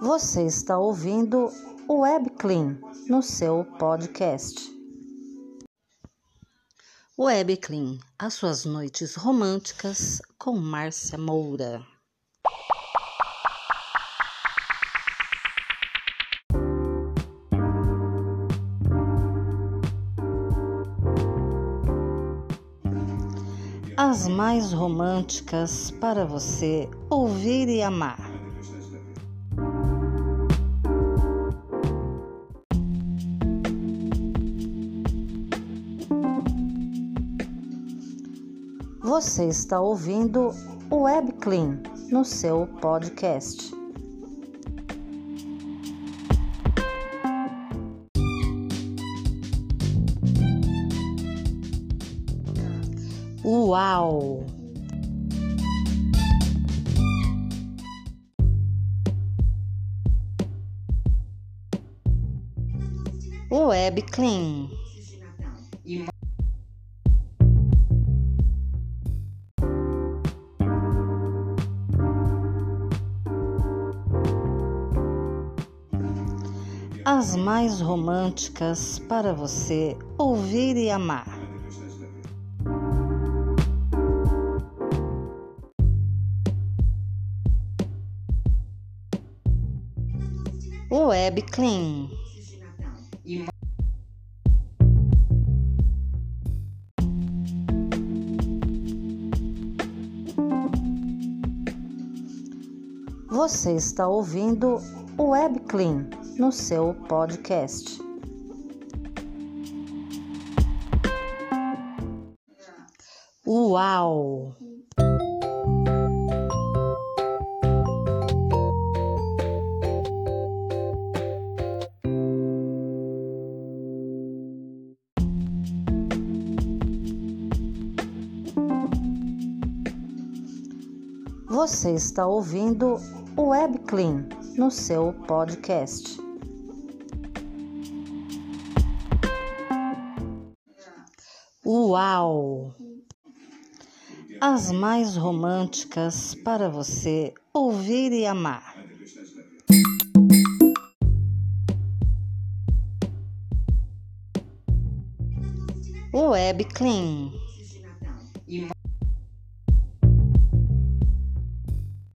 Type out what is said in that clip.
Você está ouvindo o Web Clean no seu podcast. Web Clean, as suas noites românticas com Márcia Moura. As mais românticas para você ouvir e amar. Você está ouvindo o Web Clean no seu podcast. Uau! Web Clean. As mais românticas para você ouvir e amar. Web Clean. Você está ouvindo o Web Clean no seu podcast. Uau! Você está ouvindo o Web Clean no seu podcast. Uau! As mais românticas para você ouvir e amar. Web Clean.